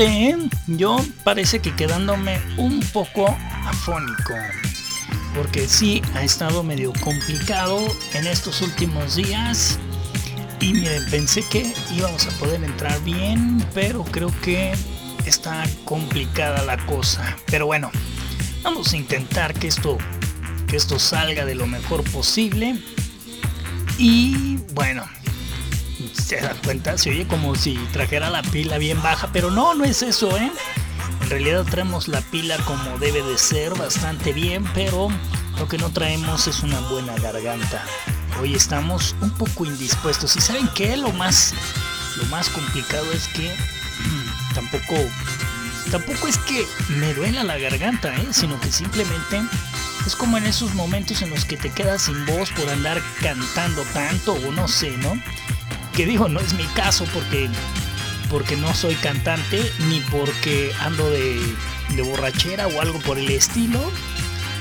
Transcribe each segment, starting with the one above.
¿eh? yo parece que quedándome un poco afónico porque sí ha estado medio complicado en estos últimos días. Y miren, pensé que íbamos a poder entrar bien, pero creo que está complicada la cosa. Pero bueno, vamos a intentar que esto, que esto salga de lo mejor posible. Y bueno, se da cuenta, se oye como si trajera la pila bien baja, pero no, no es eso, ¿eh? En realidad traemos la pila como debe de ser, bastante bien, pero lo que no traemos es una buena garganta. Hoy estamos un poco indispuestos. ¿Y saben qué? Lo más, lo más complicado es que mm, tampoco, tampoco es que me duela la garganta, ¿eh? sino que simplemente es como en esos momentos en los que te quedas sin voz por andar cantando tanto o no sé, ¿no? Que digo, no es mi caso porque porque no soy cantante ni porque ando de, borrachera o algo por el estilo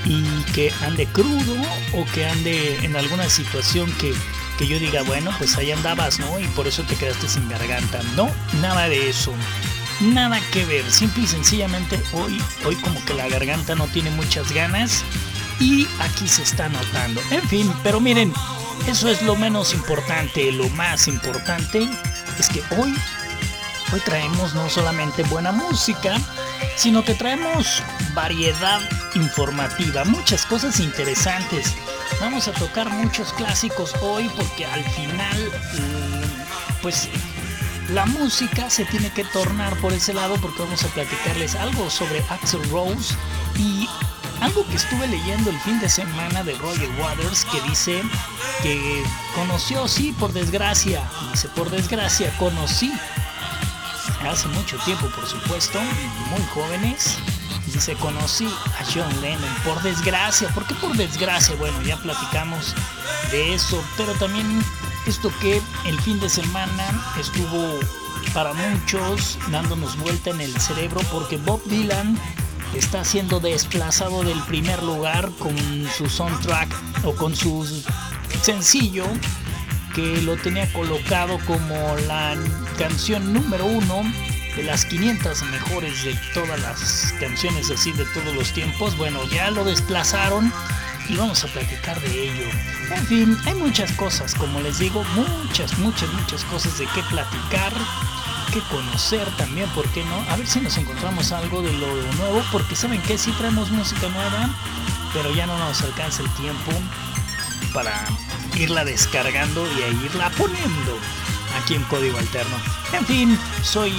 y que ande crudo o que ande en alguna situación que, que yo diga, bueno, pues ahí andabas, ¿no? Y por eso te quedaste sin garganta. No, nada de eso. Nada que ver. Simple y sencillamente hoy, hoy como que la garganta no tiene muchas ganas y aquí se está notando. En fin, pero miren, eso es lo menos importante. Lo más importante es que hoy Hoy traemos no solamente buena música, sino que traemos variedad informativa, muchas cosas interesantes. Vamos a tocar muchos clásicos hoy porque al final, mm, pues la música se tiene que tornar por ese lado porque vamos a platicarles algo sobre Axel Rose y algo que estuve leyendo el fin de semana de Roger Waters que dice que conoció, sí, por desgracia, dice, por desgracia, conocí hace mucho tiempo, por supuesto, muy jóvenes. Dice, conocí a John Lennon, por desgracia. ¿Por qué por desgracia? Bueno, ya platicamos de eso, pero también esto que el fin de semana estuvo para muchos dándonos vuelta en el cerebro porque Bob Dylan está siendo desplazado del primer lugar con su soundtrack o con su sencillo que lo tenía colocado como la canción número uno de las 500 mejores de todas las canciones así de todos los tiempos. Bueno, ya lo desplazaron y vamos a platicar de ello. En fin, hay muchas cosas, como les digo, muchas, muchas, muchas cosas de qué platicar, conocer también, ¿por qué no? A ver si nos encontramos algo de lo nuevo, porque saben que sí traemos música nueva, pero ya no nos alcanza el tiempo para irla descargando y a irla poniendo aquí en Código Alterno. En fin, soy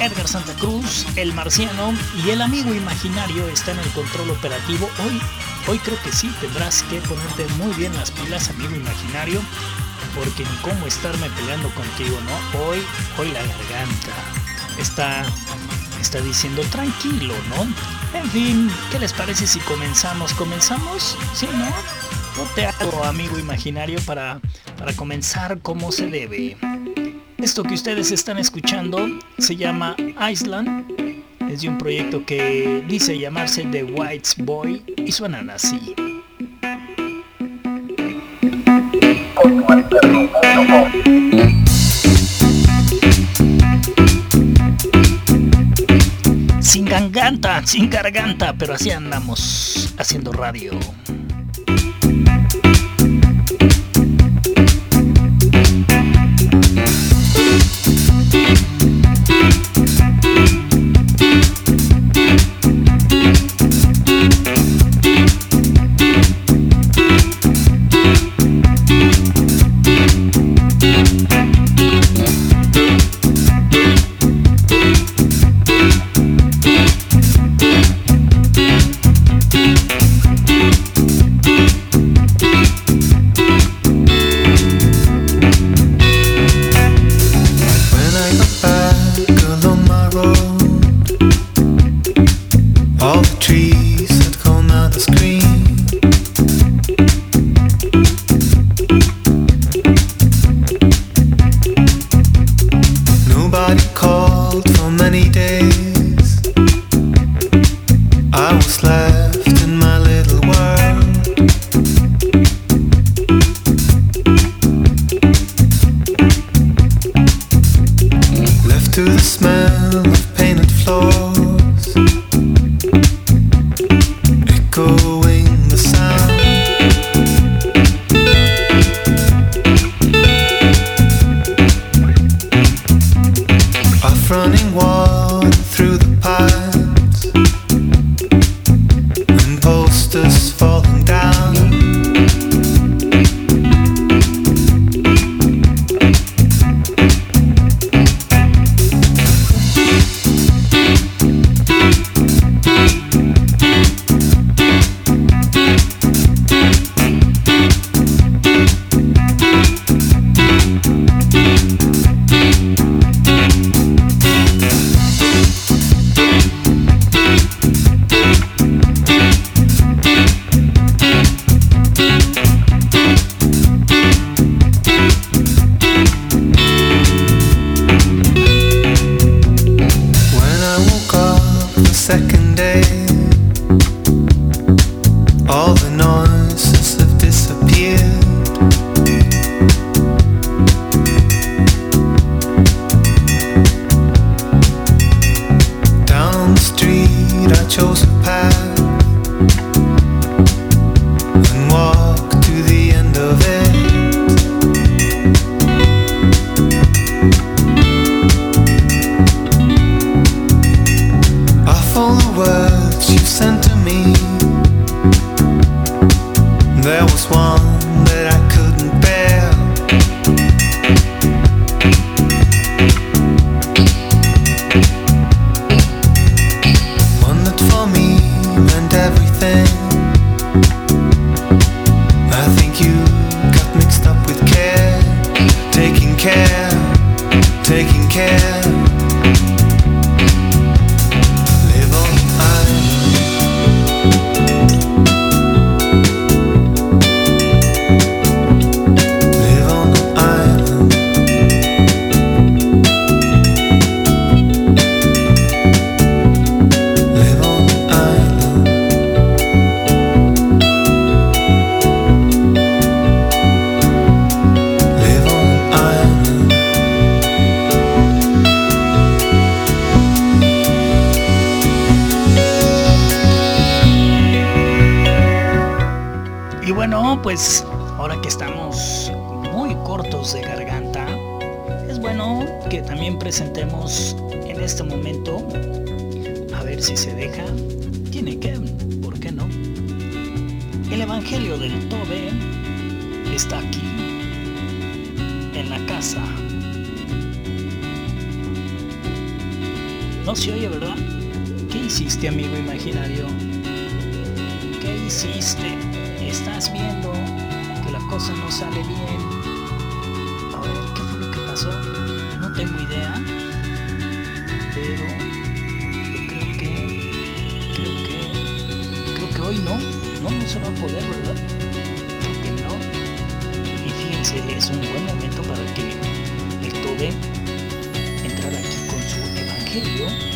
Edgar Santa Cruz, el marciano y el amigo imaginario está en el control operativo. Hoy, hoy creo que sí tendrás que ponerte muy bien las pilas, amigo imaginario, porque ni cómo estarme peleando contigo, ¿no? Hoy, hoy la garganta está, está diciendo tranquilo, ¿no? En fin, ¿qué les parece si comenzamos? ¿Comenzamos? ¿Sí, no? te hago, amigo imaginario, para, para comenzar como se debe. Esto que ustedes están escuchando se llama Island. Es de un proyecto que dice llamarse The White Boy y suenan así. Sin garganta, sin garganta, pero así andamos haciendo radio. running water. sale bien. A ver, ¿qué fue lo que pasó? No tengo idea. Pero yo creo que. Creo que. Creo que hoy no. No, no se va a poder, ¿verdad? Creo que no. Y fíjense, es un buen momento para que el Tobe entrara aquí con su evangelio.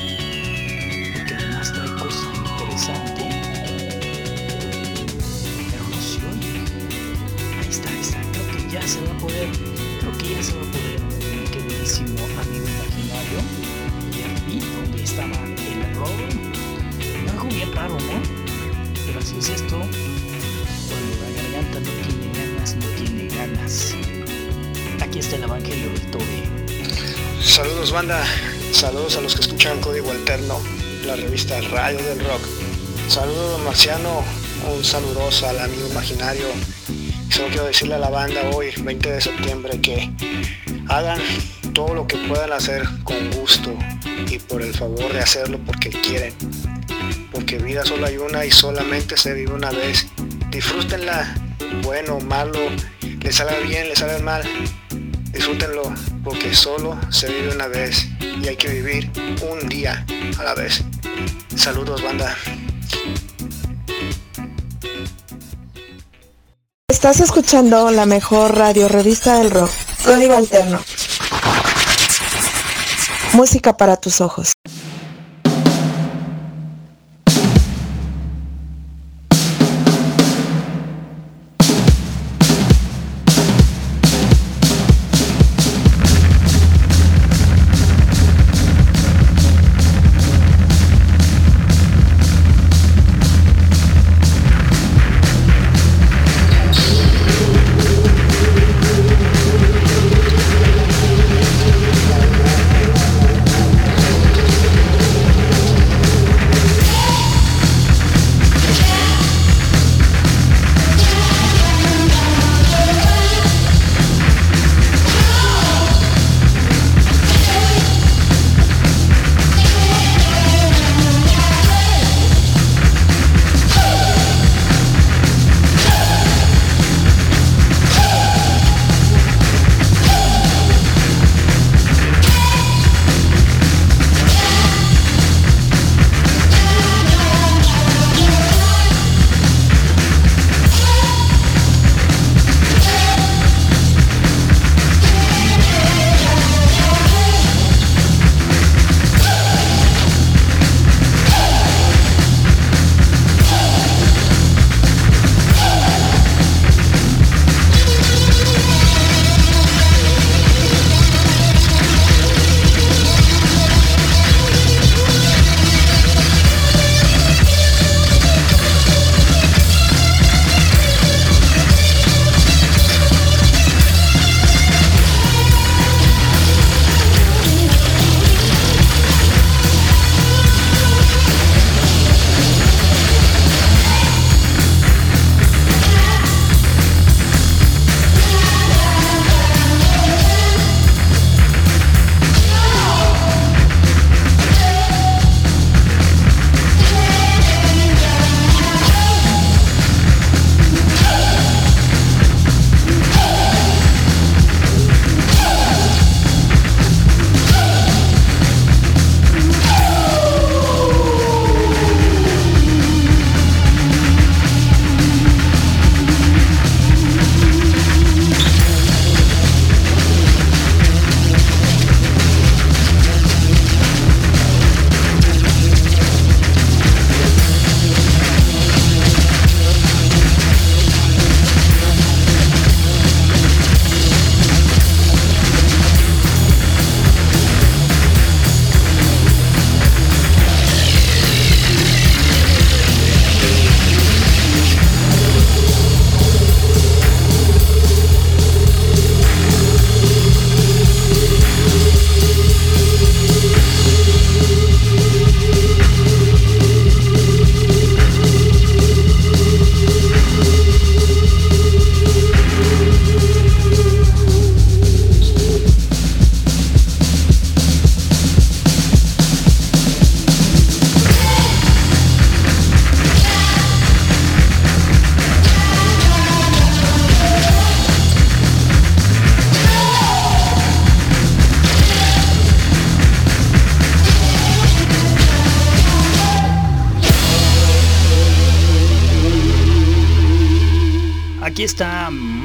Saludos a los que escuchan Código Alterno, la revista Radio del Rock. Saludos Marciano, un saludoso al amigo imaginario. Solo quiero decirle a la banda hoy, 20 de septiembre, que hagan todo lo que puedan hacer con gusto y por el favor de hacerlo porque quieren. Porque vida solo hay una y solamente se vive una vez. Disfrútenla, bueno, malo, les salga bien, les salga mal. Disfrútenlo porque solo se vive una vez y hay que vivir un día a la vez. Saludos banda. Estás escuchando la mejor radio revista del rock, Código Alterno. Música para tus ojos.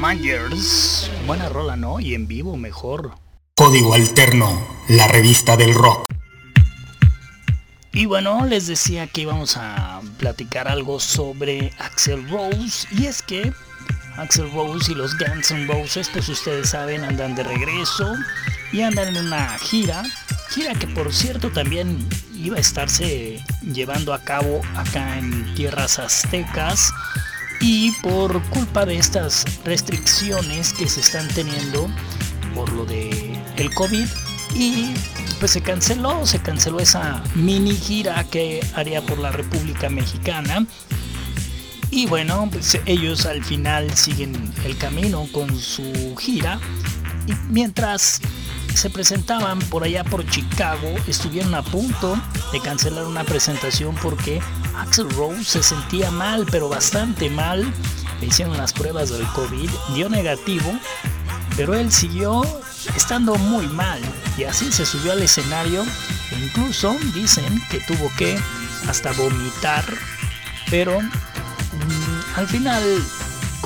Mangers. Buena rola, ¿no? Y en vivo mejor. Código Alterno, la revista del rock. Y bueno, les decía que íbamos a platicar algo sobre Axel Rose. Y es que Axel Rose y los Guns N' Roses, pues ustedes saben, andan de regreso y andan en una gira. Gira que por cierto también iba a estarse llevando a cabo acá en tierras aztecas y por culpa de estas restricciones que se están teniendo por lo de el COVID y pues se canceló, se canceló esa mini gira que haría por la República Mexicana. Y bueno, pues ellos al final siguen el camino con su gira. Y mientras se presentaban por allá por Chicago, estuvieron a punto de cancelar una presentación porque Axel Rose se sentía mal, pero bastante mal. Le hicieron las pruebas del COVID, dio negativo, pero él siguió estando muy mal y así se subió al escenario e incluso dicen que tuvo que hasta vomitar, pero mm, al final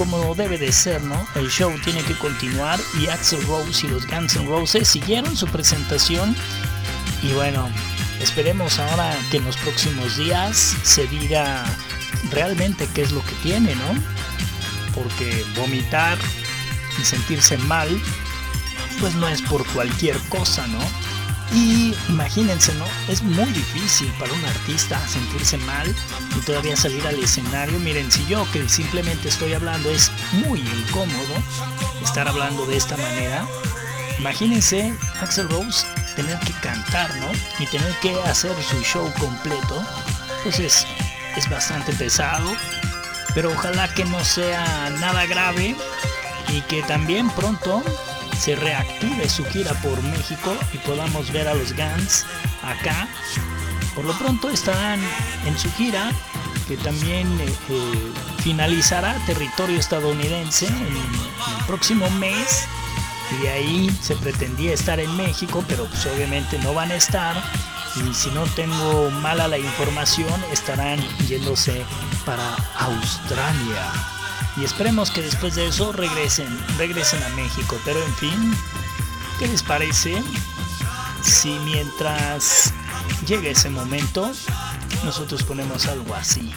como debe de ser, ¿no? El show tiene que continuar y Axel Rose y los Guns N' Roses siguieron su presentación y bueno, esperemos ahora que en los próximos días se diga realmente qué es lo que tiene, ¿no? Porque vomitar y sentirse mal, pues no es por cualquier cosa, ¿no? Y imagínense, ¿no? Es muy difícil para un artista sentirse mal y todavía salir al escenario. Miren, si yo que simplemente estoy hablando es muy incómodo estar hablando de esta manera, imagínense Axel Rose tener que cantar, ¿no? Y tener que hacer su show completo. Pues es, es bastante pesado, pero ojalá que no sea nada grave y que también pronto se reactive su gira por México y podamos ver a los Guns acá. Por lo pronto estarán en su gira que también eh, eh, finalizará territorio estadounidense en, el próximo mes. Y de ahí se pretendía estar en México pero pues obviamente no van a estar. Y si no tengo mala la información estarán yéndose para Australia y esperemos que después de eso regresen, regresen a México. Pero en fin, ¿qué les parece si mientras llegue ese momento nosotros ponemos algo así?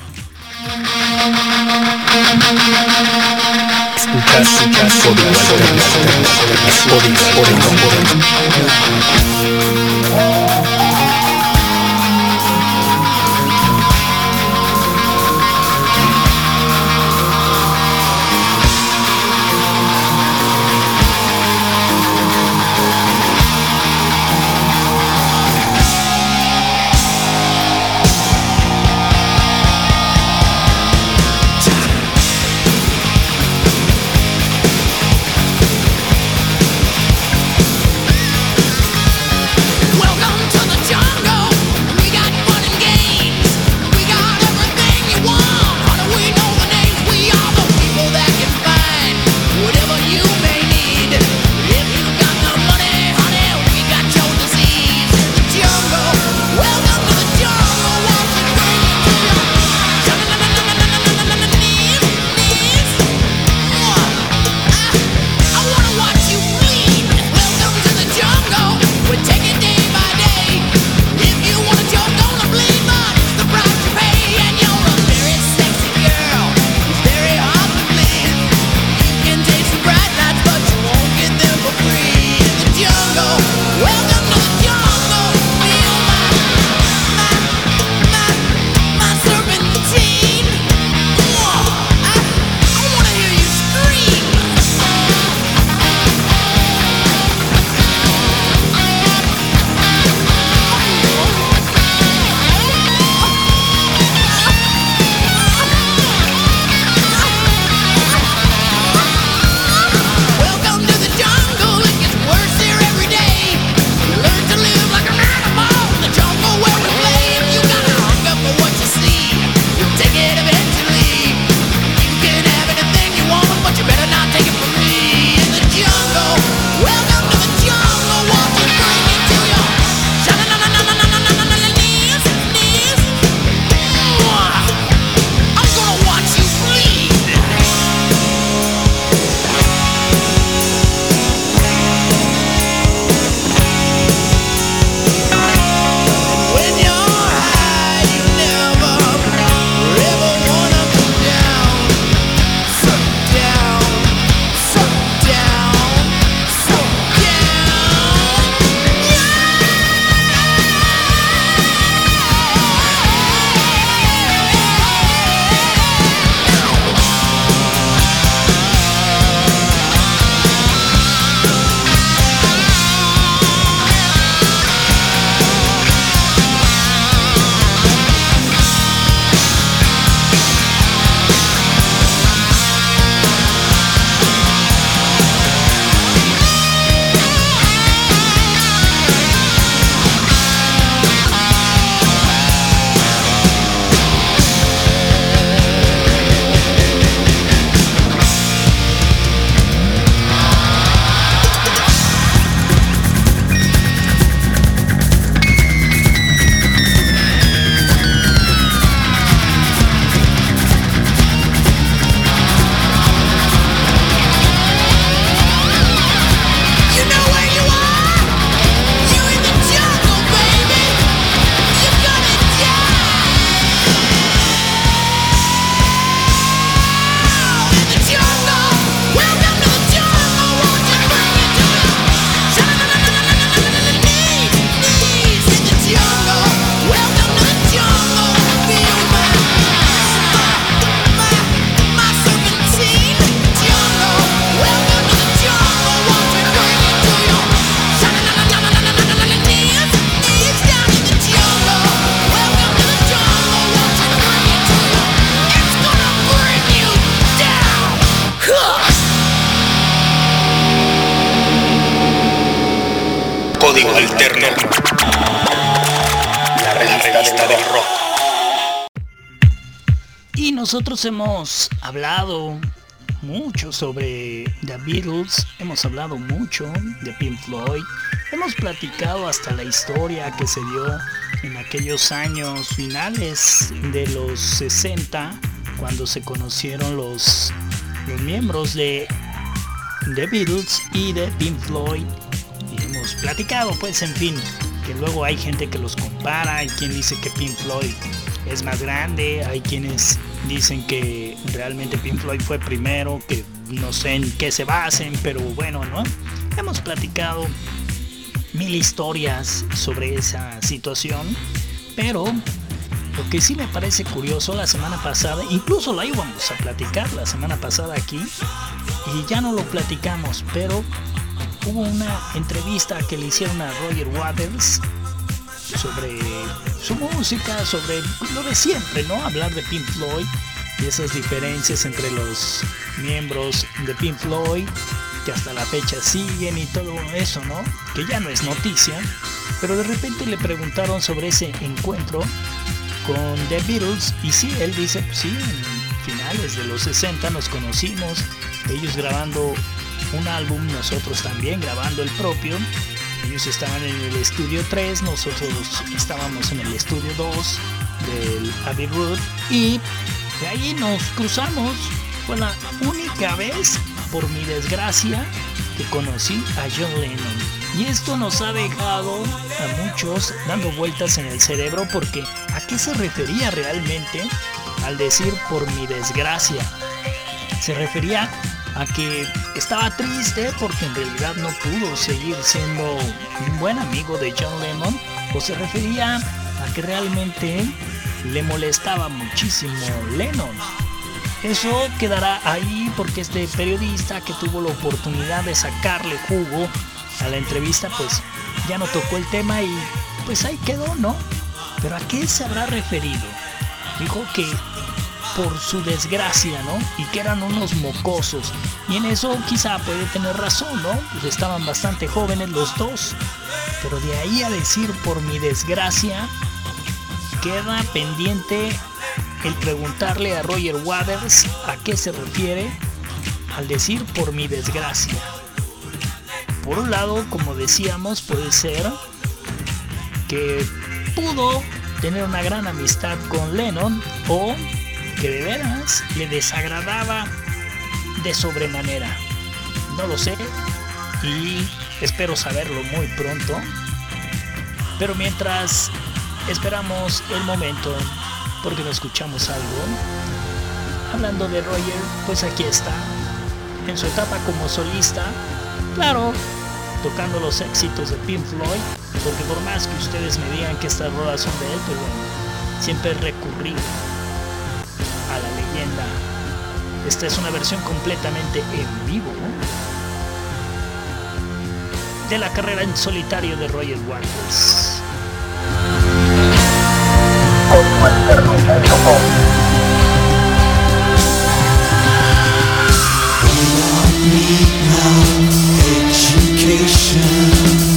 Nosotros hemos hablado mucho sobre The Beatles, hemos hablado mucho de Pink Floyd, hemos platicado hasta la historia que se dio en aquellos años finales de los 60, cuando se conocieron los, los miembros de The Beatles y de Pink Floyd. Y hemos platicado, pues, en fin, que luego hay gente que los compara, hay quien dice que Pink Floyd es más grande, hay quienes dicen que realmente Pink Floyd fue primero, que no sé en qué se basen, pero bueno, ¿no? Hemos platicado mil historias sobre esa situación, pero lo que sí me parece curioso la semana pasada, incluso la íbamos a platicar la semana pasada aquí, y ya no lo platicamos, pero hubo una entrevista que le hicieron a Roger Waters sobre su música, sobre lo de siempre, ¿no? Hablar de Pink Floyd y esas diferencias entre los miembros de Pink Floyd que hasta la fecha siguen y todo eso, ¿no? Que ya no es noticia, pero de repente le preguntaron sobre ese encuentro con The Beatles y sí, él dice, pues sí, en finales de los 60 nos conocimos, ellos grabando un álbum, nosotros también grabando el propio. Ellos estaban en el estudio 3, nosotros estábamos en el estudio 2 del Abbey Road y de ahí nos cruzamos. Fue la única vez por mi desgracia, que conocí a John Lennon. Y esto nos ha dejado a muchos dando vueltas en el cerebro porque ¿a qué se refería realmente al decir por mi desgracia? Se refería a que estaba triste porque en realidad no pudo seguir siendo un buen amigo de John Lennon o se refería a que realmente le molestaba muchísimo Lennon eso quedará ahí porque este periodista que tuvo la oportunidad de sacarle jugo a la entrevista, pues ya no tocó el tema y pues ahí quedó, ¿no? Pero ¿a qué se habrá referido? Dijo que por su desgracia, ¿no? Y que eran unos mocosos. Y en eso quizá puede tener razón, ¿no? Pues estaban bastante jóvenes los dos. Pero de ahí a decir por mi desgracia, queda pendiente el preguntarle a Roger Waters a qué se refiere al decir por mi desgracia. Por un lado, como decíamos, puede ser que pudo tener una gran amistad con Lennon o que de veras le desagradaba de sobremanera. No lo sé y espero saberlo muy pronto. Pero mientras esperamos el momento porque no escuchamos algo. Hablando de Roger, pues aquí está, en su etapa como solista, claro, tocando los éxitos de Pink Floyd, porque por más que ustedes me digan que estas rodas son de él, pues bueno, siempre he recurrido Esta es una versión completamente en vivo de la carrera en solitario de Roger Waters. Education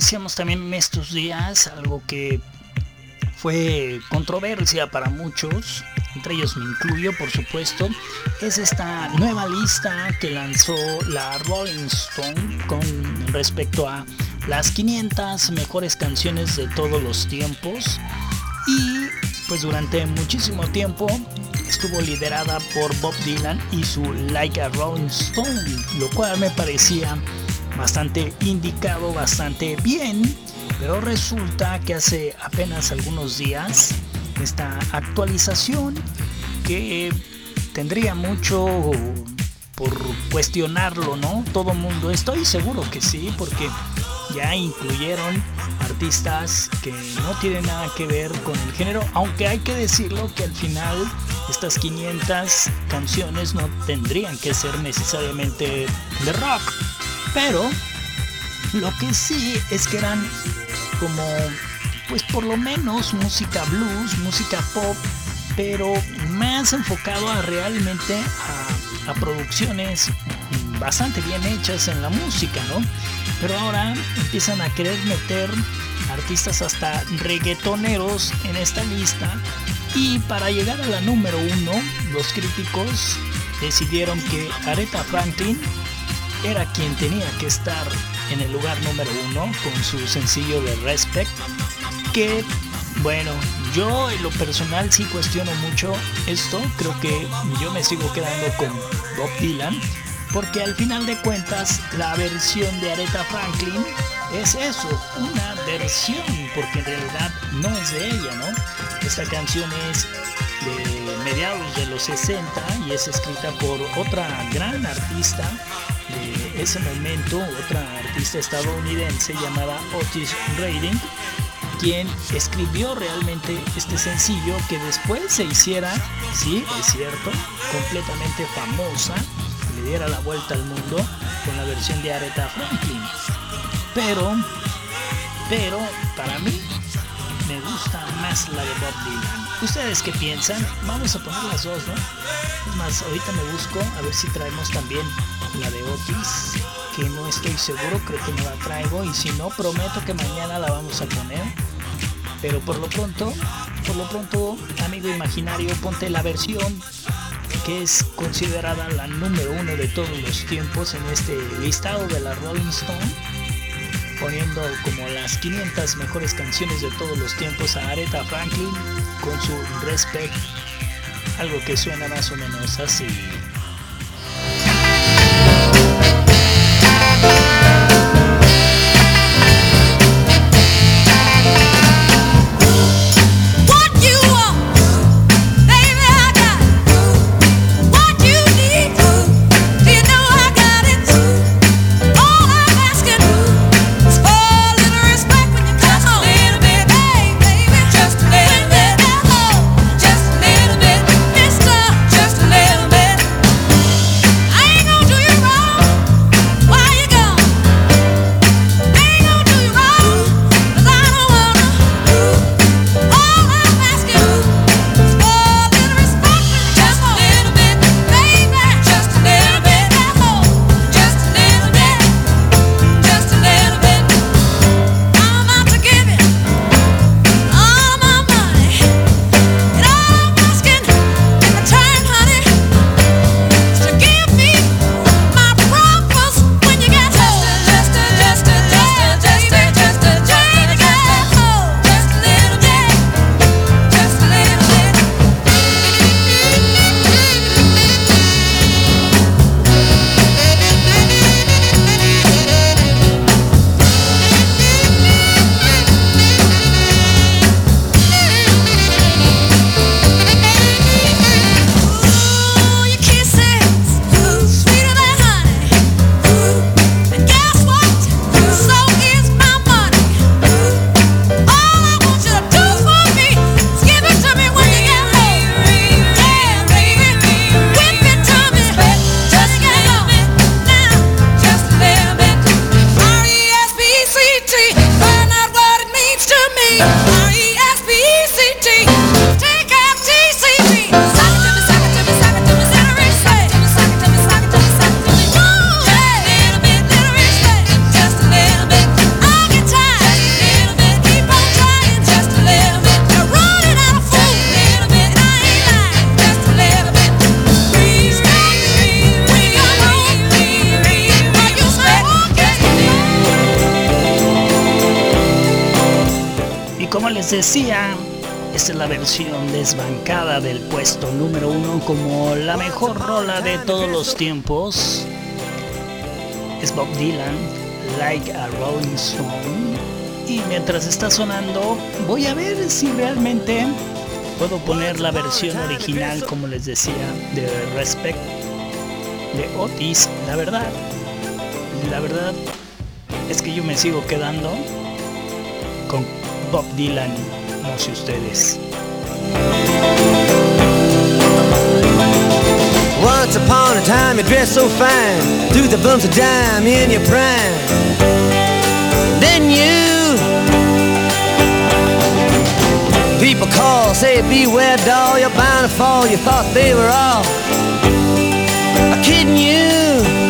decíamos también en estos días, algo que fue controversia para muchos, entre ellos me incluyo por supuesto, es esta nueva lista que lanzó la Rolling Stone con respecto a las 500 mejores canciones de todos los tiempos. Y pues durante muchísimo tiempo estuvo liderada por Bob Dylan y su Like a Rolling Stone, lo cual me parecía bastante indicado, bastante bien, pero resulta que hace apenas algunos días esta actualización que tendría mucho por cuestionarlo, ¿no? Todo mundo, estoy seguro que sí, porque ya incluyeron artistas que no tienen nada que ver con el género, aunque hay que decirlo que al final estas 500 canciones no tendrían que ser necesariamente de rock, pero lo que sí es que eran como, pues por lo menos música blues, música pop, pero más enfocado a realmente a, producciones bastante bien hechas en la música, ¿no? Pero ahora empiezan a querer meter artistas hasta reggaetoneros en esta lista y para llegar a la número uno, los críticos decidieron que Aretha Franklin era quien tenía que estar en el lugar número uno con su sencillo de Respect, que bueno, yo en lo personal sí cuestiono mucho esto, creo que yo me sigo quedando con Bob Dylan, porque al final de cuentas la versión de Aretha Franklin es eso, una versión, porque en realidad no es de ella, ¿no? Esta canción es de mediados de los 60 y es escrita por otra gran artista ese momento, otra artista estadounidense llamada Otis Redding, quien escribió realmente este sencillo que después se hiciera, sí, es cierto, completamente famosa, le diera la vuelta al mundo con la versión de Aretha Franklin. Pero, pero, para mí, me gusta más la de Bob Dylan. ¿Ustedes qué piensan? Vamos a poner las dos, ¿no? Es más, ahorita me busco a ver si traemos también la de Otis, que no estoy seguro, creo que no la traigo y si no, prometo que mañana la vamos a poner. Pero por lo pronto, por lo pronto, amigo imaginario, ponte la versión que es considerada la número uno de todos los tiempos en este listado de la Rolling Stone, poniendo como las 500 mejores canciones de todos los tiempos a Aretha Franklin con su Respect, algo que suena más o menos así. Decía, esta es la versión desbancada del puesto número uno como la mejor rola de todos los tiempos. Es Bob Dylan, Like a Rolling Stone. Y mientras está sonando, voy a ver si realmente puedo poner la versión original, como les decía, de Respect de Otis. La verdad, la verdad es que yo me sigo quedando con Bob Dylan, no sé ustedes. Once upon a time you dressed so fine. Threw the bumps of dime in your prime. Then you People call, say beware doll You're bound to fall, you thought they were all Kidding You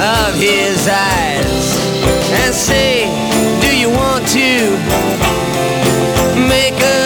of his eyes and say, Do you want to make a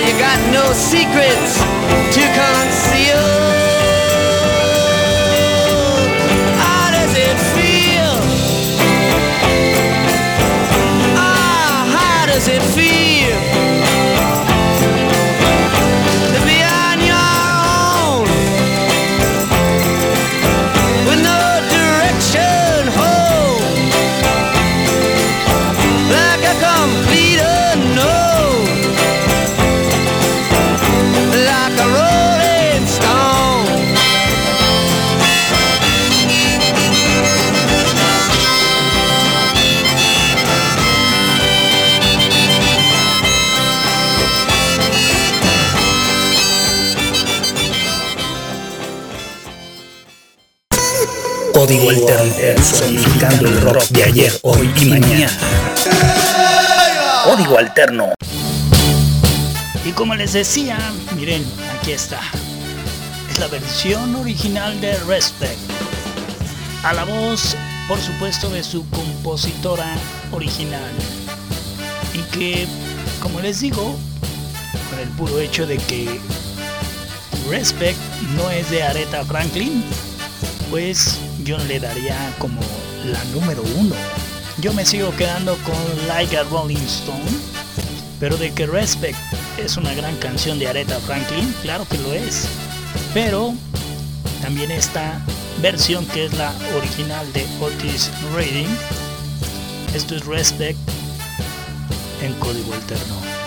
you got no secrets. Código Alterno, sonificando el rock de ayer, hoy y mañana. Código Alterno. Y como les decía, miren, aquí está. Es la versión original de Respect. A la voz, por supuesto, de su compositora original. Y que, como les digo, con el puro hecho de que Respect no es de Aretha Franklin, pues yo le daría como la número uno. Yo me sigo quedando con Like a Rolling Stone, pero de que Respect es una gran canción de Aretha Franklin, claro que lo es. Pero también esta versión que es la original de Otis Reading. Esto es Respect en código alterno.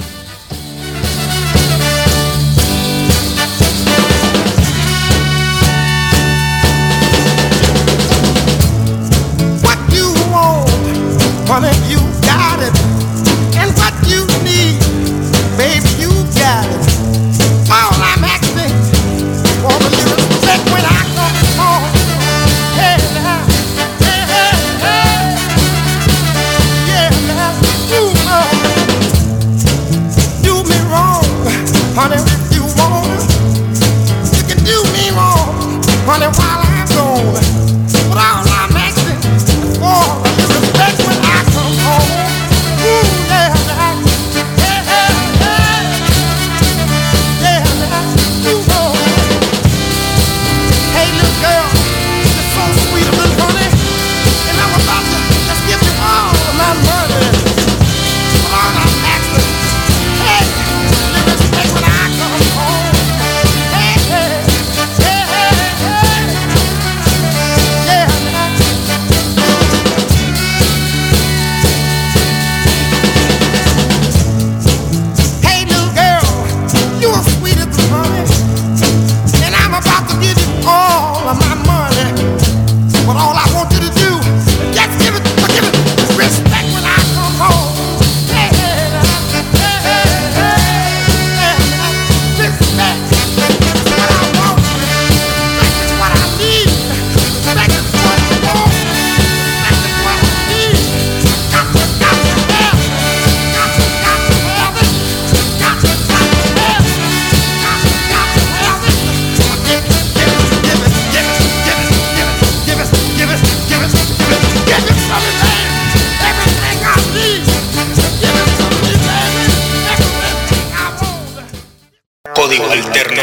Código Alterno.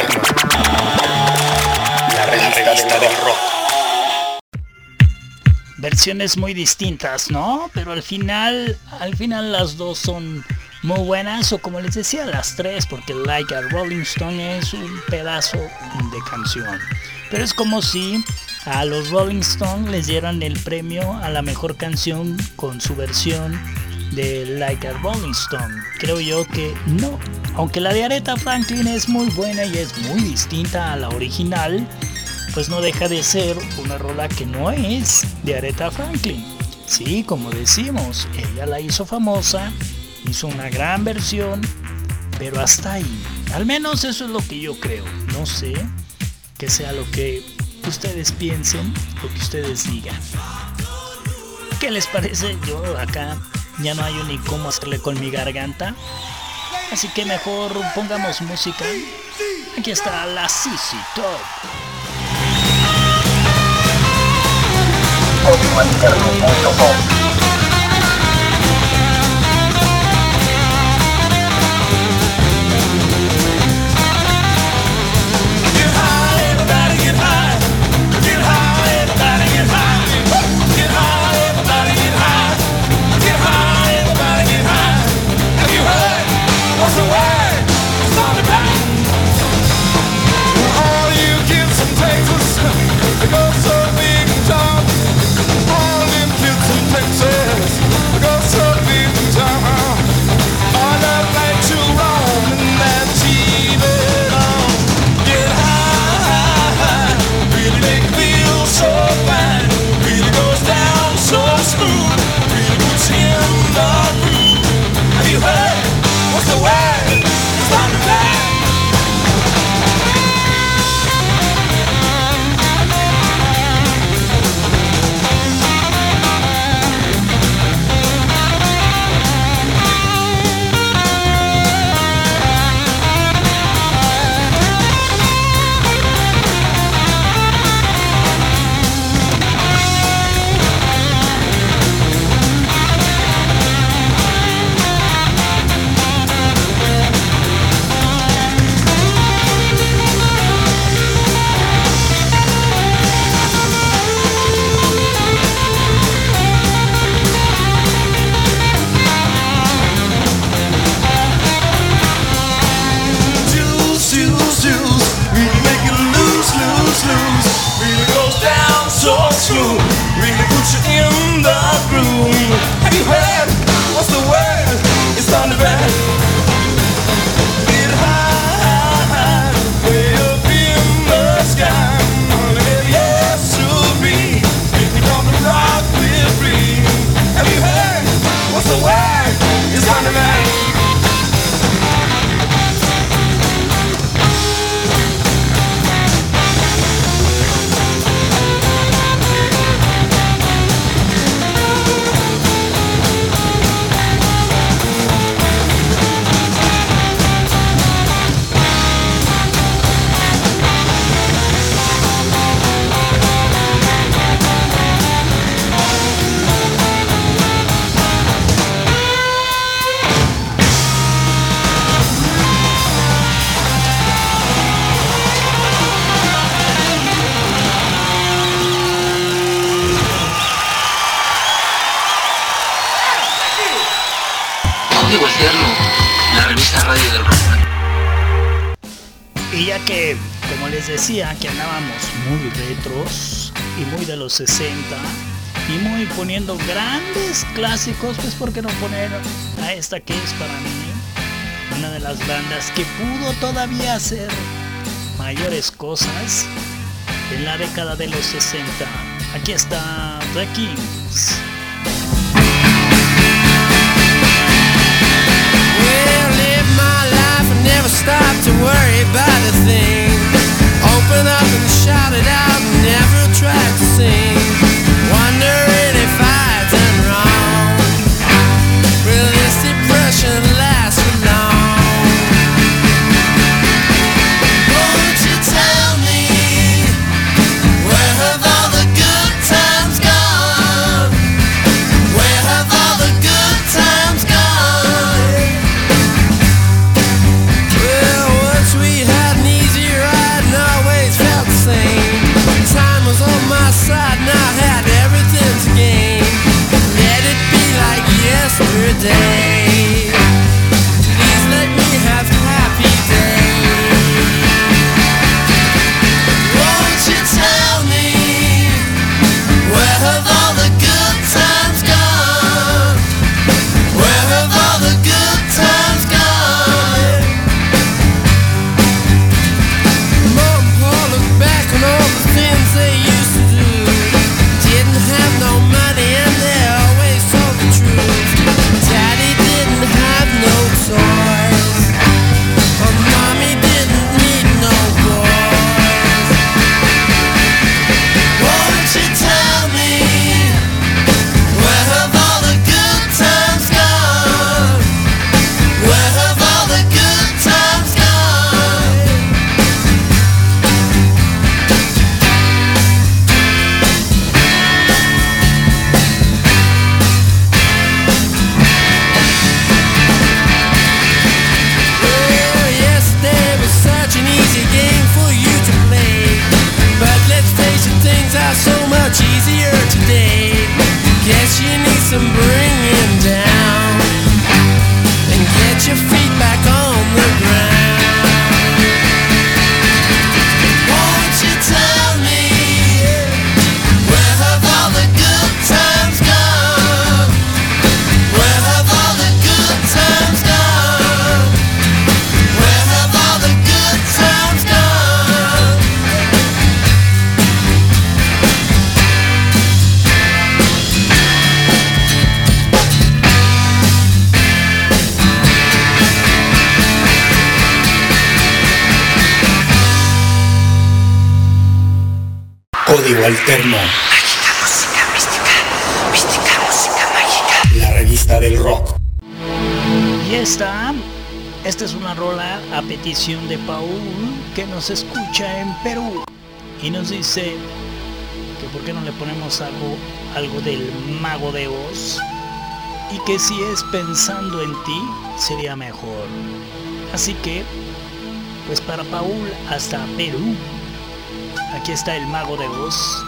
La revista del rock. versiones muy distintas, ¿no? Pero al final, al final las dos son muy buenas o como les decía las tres porque Like a Rolling Stone es un pedazo de canción. Pero es como si a los Rolling Stone les dieran el premio a la mejor canción con su versión de Like a Rolling Stone. Creo yo que no. Aunque la de Aretha Franklin es muy buena y es muy distinta a la original, pues no deja de ser una rola que no es de Aretha Franklin. Sí, como decimos, ella la hizo famosa hizo una gran versión, pero hasta ahí. Al menos eso es lo que yo creo. No sé que sea lo que ustedes piensen, lo que ustedes digan. ¿Qué les parece? Yo acá ya no hay ni cómo hacerle con mi garganta. Así que mejor pongamos música. Aquí está la Sisi Top. Decía que andábamos muy retros y muy de los 60 y muy poniendo grandes clásicos, pues ¿por qué no poner a esta que es para mí una de las bandas que pudo todavía hacer mayores cosas en la década de los 60? Aquí está The Kings. Stop to worry about a thing. open up and shout it out, never tried to sing. Wondering day Perú y nos dice que por qué no le ponemos algo, algo del mago de Oz y que si es pensando en ti sería mejor. Así que, pues para Paul hasta Perú, aquí está el mago de Oz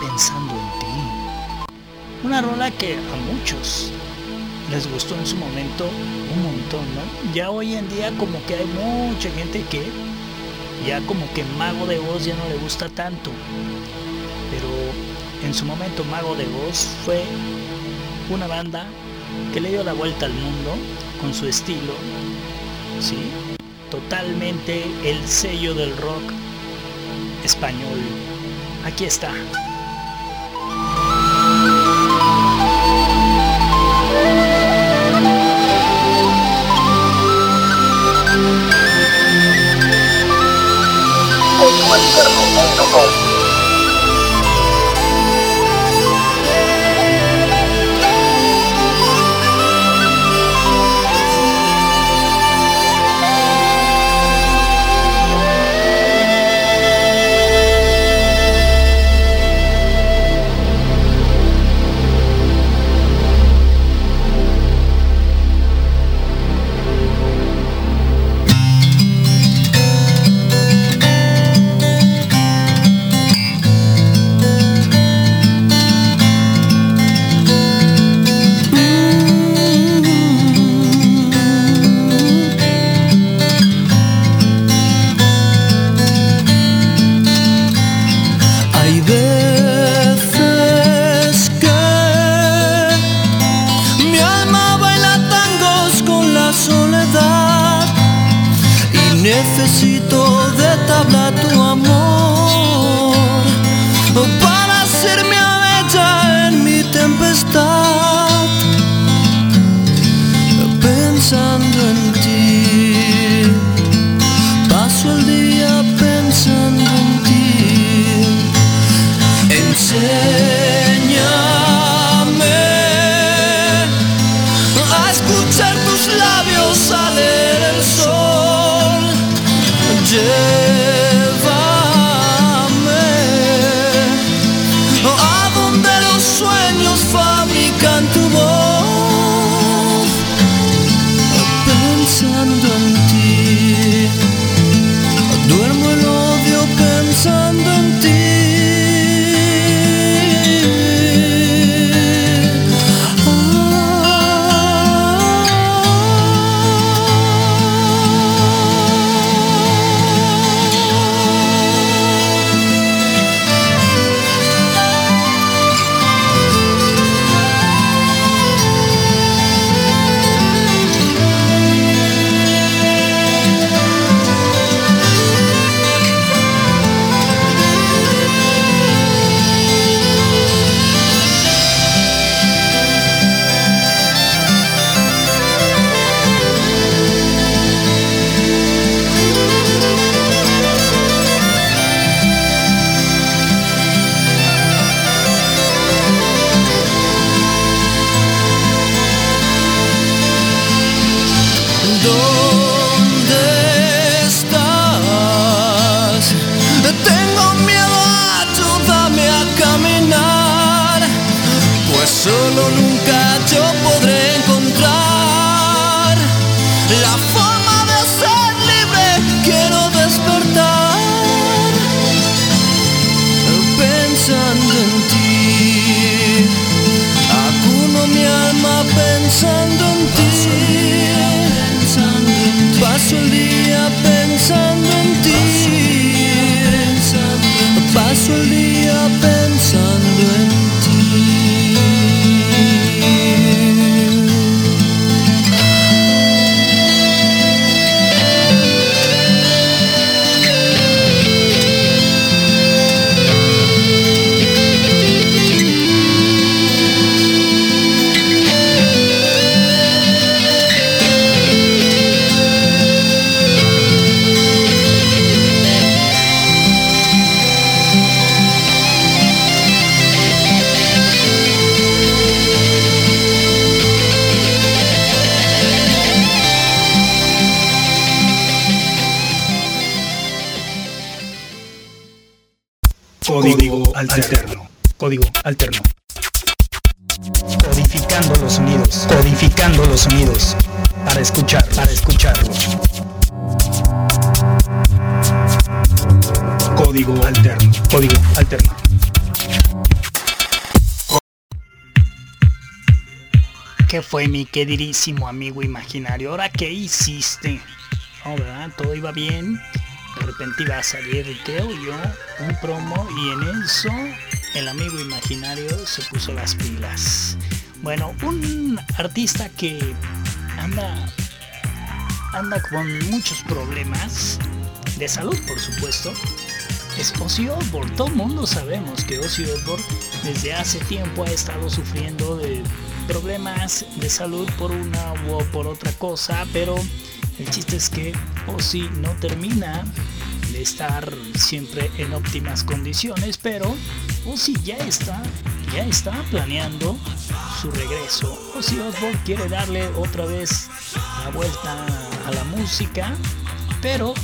pensando en ti. Una rola que a muchos les gustó en su momento un montón, ¿no? Ya hoy en día como que hay mucha gente que ya como que Mago de Oz ya no le gusta tanto. Pero en su momento Mago de Oz fue una banda que le dio la vuelta al mundo con su estilo, ¿sí? Totalmente el sello del rock español. Aquí está. Hay just queridísimo amigo imaginario? ¿Ahora qué hiciste? No, ¿verdad? Todo iba bien. De repente iba a salir, creo yo, un promo y en eso el amigo imaginario se puso las pilas. Bueno, un artista que anda anda con muchos problemas de salud, por supuesto. Es Ozzy Osbourne. Todo el mundo sabemos que Ozzy Osbourne desde hace tiempo ha estado sufriendo de problemas de salud por una u por otra cosa, pero el chiste es que Ozzy no termina de estar siempre en óptimas condiciones, pero Ozzy ya está, ya está planeando su regreso. Ozzy Osbourne quiere darle otra vez la vuelta a la música, pero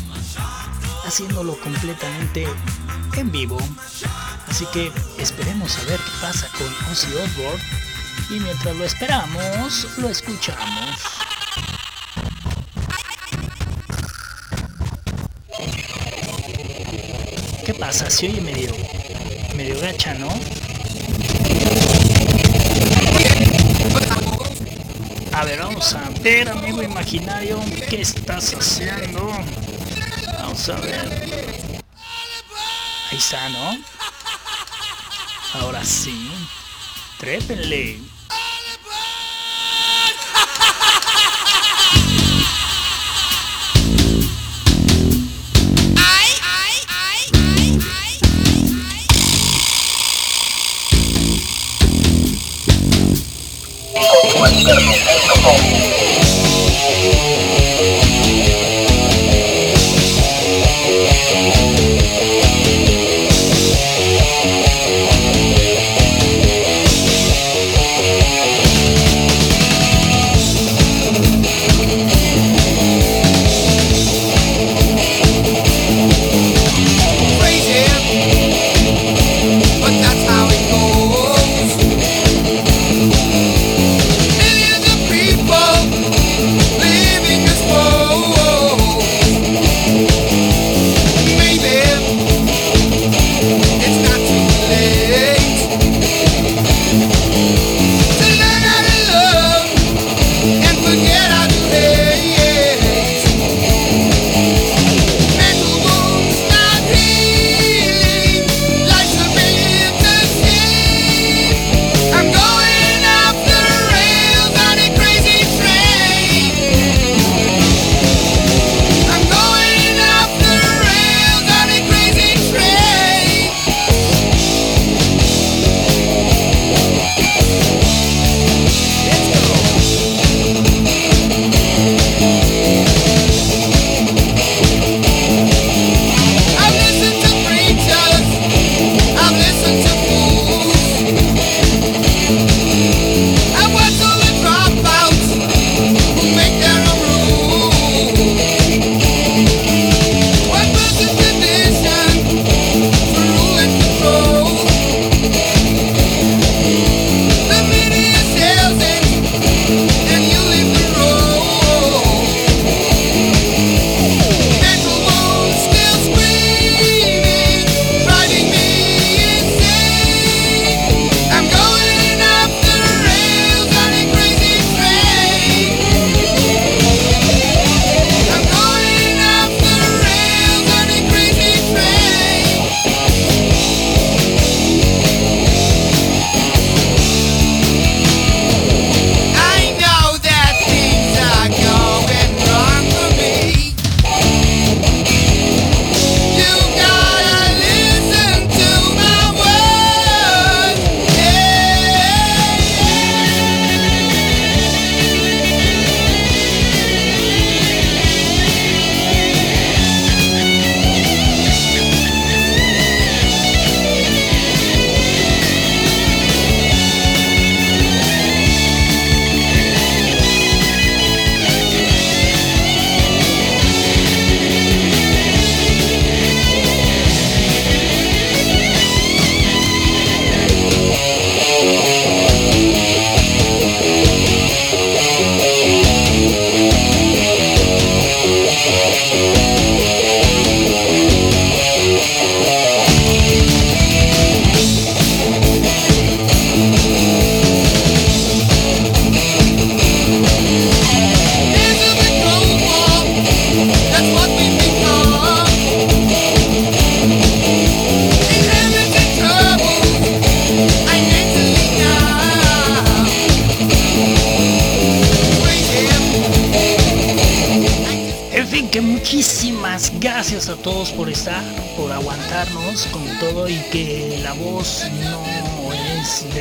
haciéndolo completamente en vivo. Así que esperemos a ver qué pasa con Ozzy Osbourne y mientras lo esperamos, lo escuchamos. ¿Qué pasa? Se oye medio, medio gacha, ¿no? A ver, vamos a ver, amigo imaginario, ¿qué estás haciendo? Vamos a ver. Ahí está, ¿no? Ahora sí. Trépenle.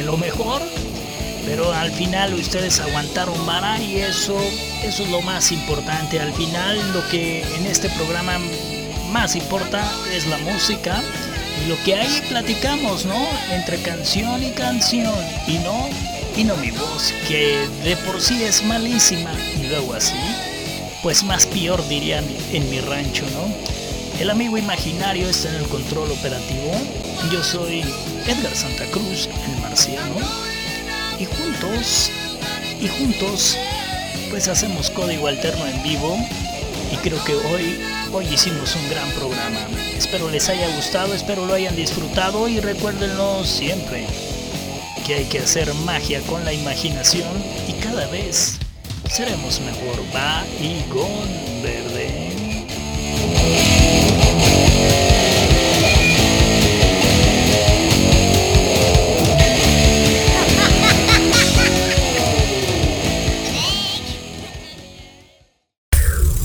Lo mejor, pero al final ustedes aguantaron vara y eso, eso es lo más importante. Al final lo que en este programa más importa es la música y lo que ahí platicamos, ¿no? Entre canción y canción y no y no mi voz, que de por sí es malísima y luego así, pues más peor dirían en mi rancho, ¿no? El amigo imaginario está en el control operativo. Yo soy Edgar Santa Cruz, Y juntos, y juntos, pues hacemos código alterno en vivo. Y creo que hoy, hoy hicimos un gran programa. Espero les haya gustado, espero lo hayan disfrutado y recuérdenlo siempre que hay que hacer magia con la imaginación y cada vez seremos mejor. Va y con verde.